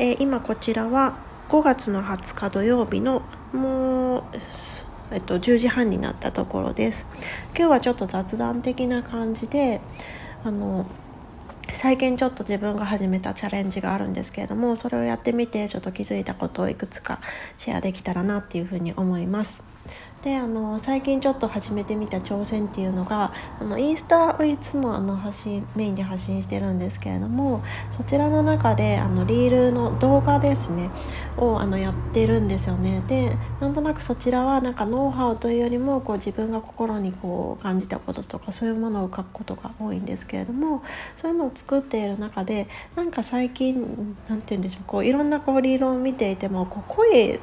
えー、今こちらは5月の20日土曜日のもう、えっと、10時半になったところです今日はちょっと雑談的な感じであの最近ちょっと自分が始めたチャレンジがあるんですけれどもそれをやってみてちょっと気づいたことをいくつかシェアできたらなっていうふうに思います。であの最近ちょっと始めてみた挑戦っていうのがあのインスタをいつもあの発信メインで発信してるんですけれどもそちらの中であのリールの動画ですねをあのやってるんですよね。でなんとなくそちらはなんかノウハウというよりもこう自分が心にこう感じたこととかそういうものを書くことが多いんですけれどもそういうのを作っている中でなんか最近何て言うんでしょうこういろんなこうリールを見ていてもこう声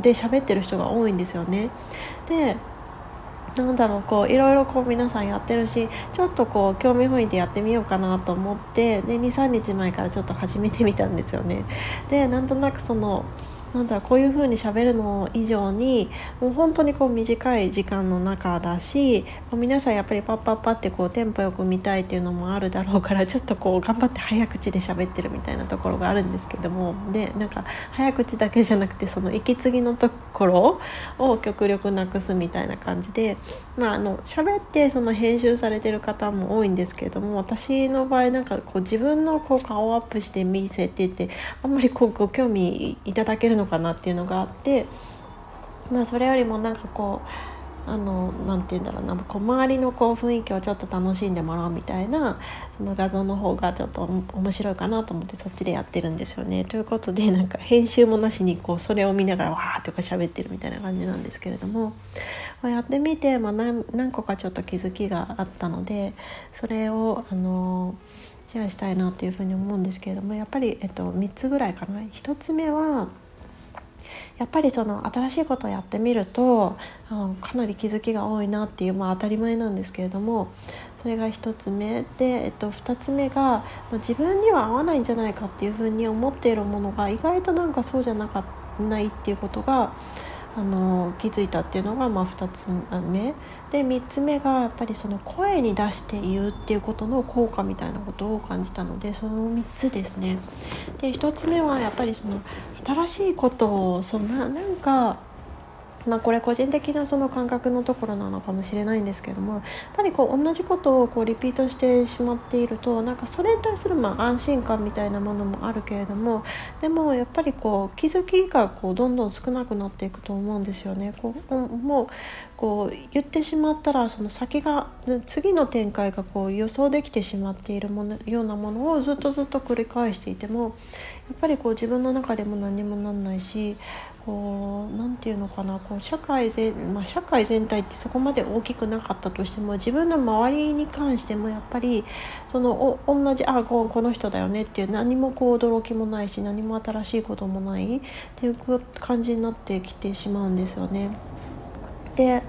で喋ってる人が多いんですよね。でなんだろうこういろいろこう皆さんやってるしちょっとこう興味本位でやってみようかなと思って23日前からちょっと始めてみたんですよね。でなんとなくそのなんだこういう風に喋るの以上にもう本当にこう短い時間の中だし皆さんやっぱりパッパッパってこうテンポよく見たいっていうのもあるだろうからちょっとこう頑張って早口で喋ってるみたいなところがあるんですけども。でなんか早口だけじゃなくてその息継ぎのところを極力なくすみたいな感じでまああの喋ってその編集されてる方も多いんですけれども私の場合なんかこう自分のこう顔アップして見せててあんまりこうご興味いただけるののかなっていうのがあってまあそれよりもなんかこうあのなて言うんだろうなこう周りのこう雰囲気をちょっと楽しんでもらうみたいなその画像の方がちょっと面白いかなと思ってそっちでやってるんですよね。ということでなんか編集もなしにこうそれを見ながらわーってこう喋ってるみたいな感じなんですけれども、まあ、やってみて、まあ何、個かちょっと気づきがあったのでそれをあのシェアしたいなっていうふうに思うんですけれどもやっぱり、えっと、3つぐらいかな。1つ目はやっぱりその新しいことをやってみるとかなり気づきが多いなっていう、まあ、当たり前なんですけれどもそれが1つ目で、えっと、2つ目が、ま、自分には合わないんじゃないかっていうふうに思っているものが意外となんかそうじゃなかないっていうことがあの気づいたっていうのが、まあ、2つ目。で3つ目がやっぱりその声に出して言うっていうことの効果みたいなことを感じたのでその3つですね。で1つ目はやっぱりその新しいことをそんななんかまあ、これ個人的なその感覚のところなのかもしれないんですけどもやっぱりこう同じことをこうリピートしてしまっているとなんかそれに対するま安心感みたいなものもあるけれどもでもやっぱりこう気づきがこうどんどん少なくなっていくと思うんですよね。こうもうこう言ってしまったらその先が次の展開がこう予想できてしまっているものようなものをずっとずっと繰り返していてもやっぱりこう自分の中でも何にもなんないしこう何て言うのかなこう社会全、まあ、社会全体ってそこまで大きくなかったとしても自分の周りに関してもやっぱりそのお同じあここの人だよねっていう何もこう驚きもないし何も新しいこともないっていう感じになってきてしまうんですよね。で、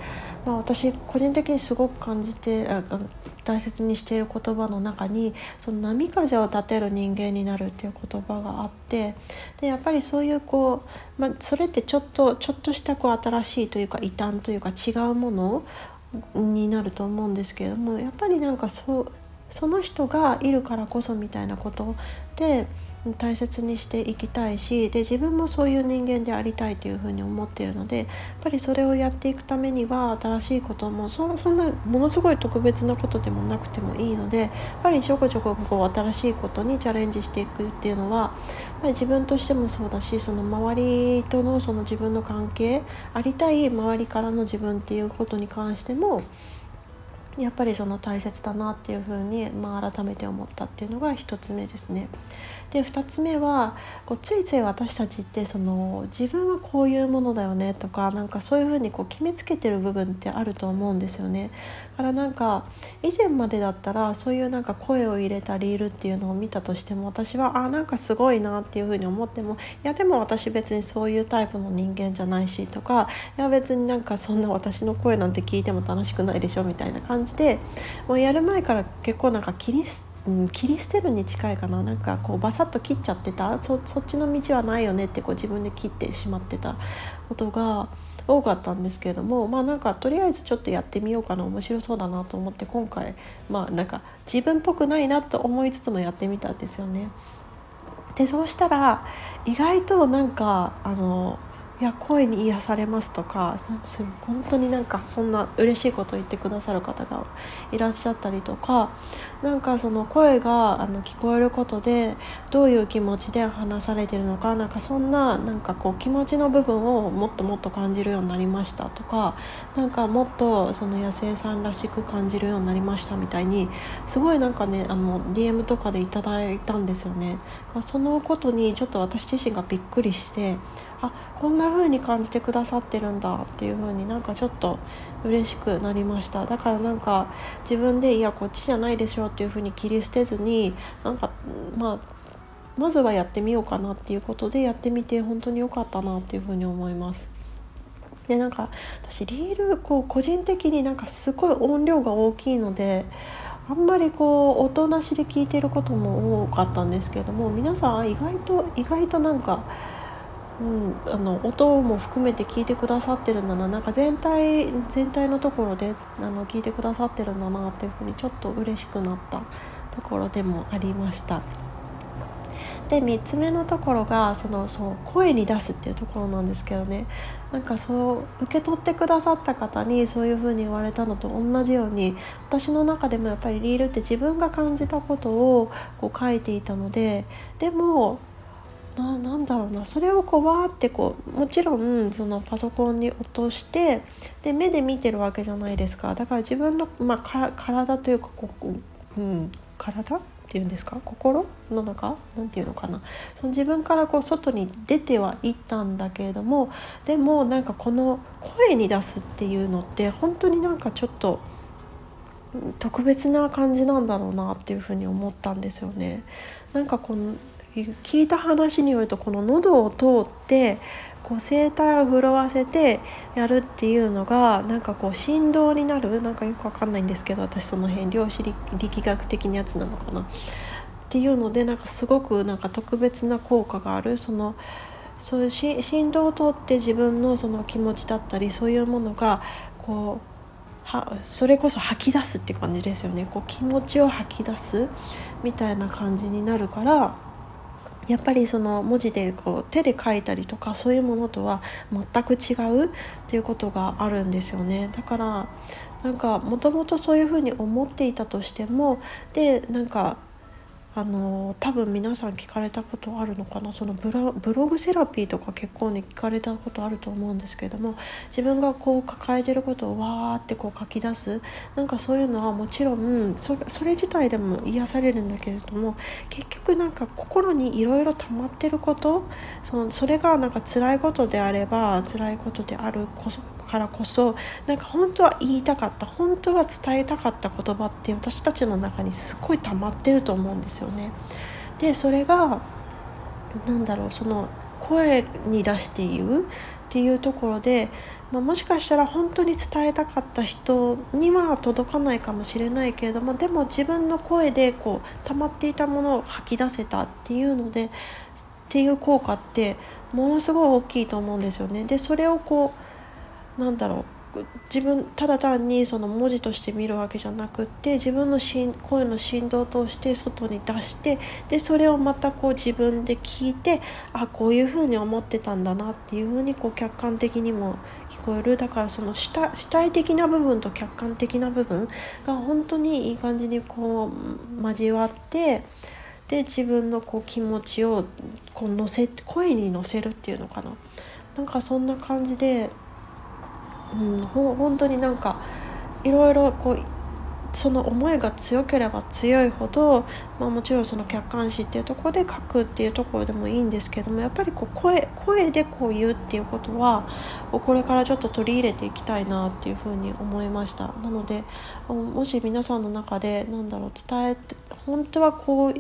まあ、私個人的にすごく感じて大切にしている言葉の中にその波風を立てる人間になるっていう言葉があってでやっぱりそういうこう、まあ、それってちょっとちょっとしたこう新しいというか異端というか違うものになると思うんですけれどもやっぱりなんかそうその人がいるからこそみたいなことで大切にしていきたいしで自分もそういう人間でありたいというふうに思っているのでやっぱりそれをやっていくためには新しいこともそそんなものすごい特別なことでもなくてもいいのでやっぱりちょこちょここう新しいことにチャレンジしていくっていうのはやっぱり自分としてもそうだしその周りとのその自分の関係ありたい周りからの自分っていうことに関してもやっぱりその大切だなっていうふうに、まあ、改めて思ったっていうのが1つ目ですね。で2つ目はこうついつい私たちってその自分はこういうものだよねとかなんかそういうふうにこう決めつけてる部分ってあると思うんですよね。だからなんか以前までだったらそういうなんか声を入れたリールっていうのを見たとしても私はあなんかすごいなっていうふうに思ってもいやでも私別にそういうタイプの人間じゃないしとかいや別になんかそんな私の声なんて聞いても楽しくないでしょみたいな感じでもうやる前から結構なんか切りうん、切り捨てるに近いかな。なんかこうバサッと切っちゃってた。そっちの道はないよねってこう自分で切ってしまってたことが多かったんですけれどもまあなんかとりあえずちょっとやってみようかな。面白そうだなと思って今回まあなんか自分っぽくないなと思いつつもやってみたんですよね。でそうしたら意外となんかあのいや声に癒されますとか本当になんかそんな嬉しいことを言ってくださる方がいらっしゃったりとかなんかその声があの聞こえることでどういう気持ちで話されてるのかなんかそんななんかこう気持ちの部分をもっともっと感じるようになりましたとかなんかもっとその野生さんらしく感じるようになりましたみたいにすごいなんかねあの DM とかでいただいたんですよね。そのことにちょっと私自身がびっくりしてあこんな風に感じてくださってるんだっていう風になんかちょっと嬉しくなりましただからなんか自分でいやこっちじゃないでしょっていう風に切り捨てずになんかまあまずはやってみようかなっていうことでやってみて本当に良かったなっていう風に思います。でなんか私リールこう個人的になんかすごい音量が大きいのであんまりこう音なしで聞いてることも多かったんですけども皆さん意外と意外となんかうん、あの音も含めて聞いてくださってるんだななんか全体全体のところであの聞いてくださってるんだなっていうふうにちょっと嬉しくなったところでもありました。で3つ目のところがそのそう声に出すっていうところなんですけどねなんかそう受け取ってくださった方にそういうふうに言われたのと同じように私の中でもやっぱりリールって自分が感じたことをこう書いていたのででもななんだろうな。それをこうわーってこうもちろんそのパソコンに落としてで目で見てるわけじゃないですか。だから自分の、まあ、体というかここ、うん、体っていうんですか？心の中？なんていうのかな？その自分からこう外に出てはいったんだけれどもでもなんかこの声に出すっていうのって本当になんかちょっと特別な感じなんだろうなっていうふうに思ったんですよね。なんかこの聞いた話によるとこの喉を通ってこう声帯を震わせてやるっていうのがなんかこう振動になるなんかよくわかんないんですけど私その辺量子力学的なやつなのかな。っていうのでなんかすごくなんか特別な効果がある。そのそういう振動を通って自分のその気持ちだったりそういうものがこうはそれこそ吐き出すって感じですよね。こう気持ちを吐き出すみたいな感じになるからやっぱりその文字でこう手で書いたりとかそういうものとは全く違うっていうことがあるんですよね。だからなんかもともとそういうふうに思っていたとしてもでなんかあの多分皆さん聞かれたことあるのかな？そのブログセラピーとか結構ね聞かれたことあると思うんですけれども自分がこう抱えてることをわーってこう書き出すなんかそういうのはもちろんそれ自体でも癒されるんだけれども結局なんか心にいろいろ溜まってることそのそれがなんか辛いことであれば辛いことであるこそからこそなんか本当は言いたかった本当は伝えたかった言葉って私たちの中にすごい溜まってると思うんですよね。でそれが何だろうその声に出して言うっていうところで、まあ、もしかしたら本当に伝えたかった人には届かないかもしれないけれどもでも自分の声でこう溜まっていたものを吐き出せたっていうのでっていう効果ってものすごい大きいと思うんですよね。でそれをこうなんだろう。自分ただ単にその文字として見るわけじゃなくって自分のしん声の振動を通して外に出してでそれをまたこう自分で聞いてあこういうふうに思ってたんだなっていうふうにこう客観的にも聞こえる。だからその主体的な部分と客観的な部分が本当にいい感じにこう交わってで自分のこう気持ちをこう乗せ声に乗せるっていうのかな。なんかそんな感じでうん、ほ本当になんかいろいろこうその思いが強ければ強いほど、まあ、もちろんその客観視っていうところで書くっていうところでもいいんですけどもやっぱりこう声声でこう言うっていうことはこれからちょっと取り入れていきたいなっていうふうに思いました。なのでもし皆さんの中でなんだろう伝えて本当はこう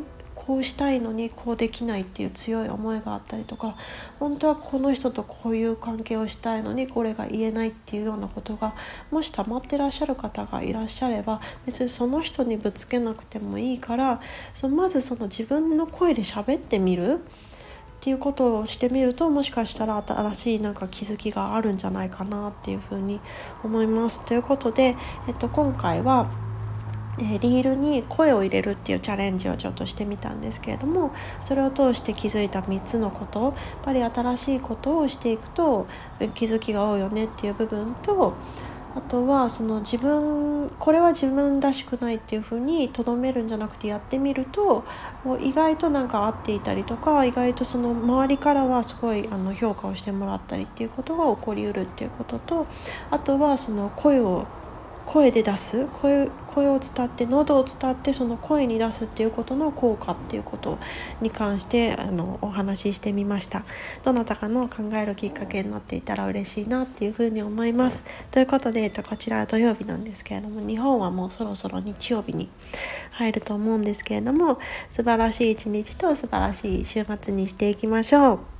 こうしたいのにこうできないっていう強い思いがあったりとか本当はこの人とこういう関係をしたいのにこれが言えないっていうようなことがもし溜まってらっしゃる方がいらっしゃれば別にその人にぶつけなくてもいいからそのまずその自分の声で喋ってみるっていうことをしてみるともしかしたら新しいなんか気づきがあるんじゃないかなっていうふうに思います。ということで、えっと、今回はえリールに声を入れるっていうチャレンジをちょっとしてみたんですけれどもそれを通して気づいた3つのことやっぱり新しいことをしていくと気づきが多いよねっていう部分とあとはその自分これは自分らしくないっていうふうにとどめるんじゃなくてやってみると意外となんか合っていたりとか意外とその周りからはすごいあの評価をしてもらったりっていうことが起こりうるっていうこととあとはその声を声で出す声声を伝って喉を伝ってその声に出すっていうことの効果っていうことに関してあのお話ししてみました。どなたかの考えるきっかけになっていたら嬉しいなっていうふうに思います。ということで、えっと、こちらは土曜日なんですけれども日本はもうそろそろ日曜日に入ると思うんですけれども素晴らしい一日と素晴らしい週末にしていきましょう。